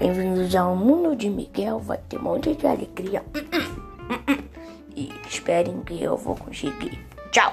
Bem-vindos ao mundo de Miguel. Vai ter um monte de alegria. E esperem que eu vou conseguir. Tchau!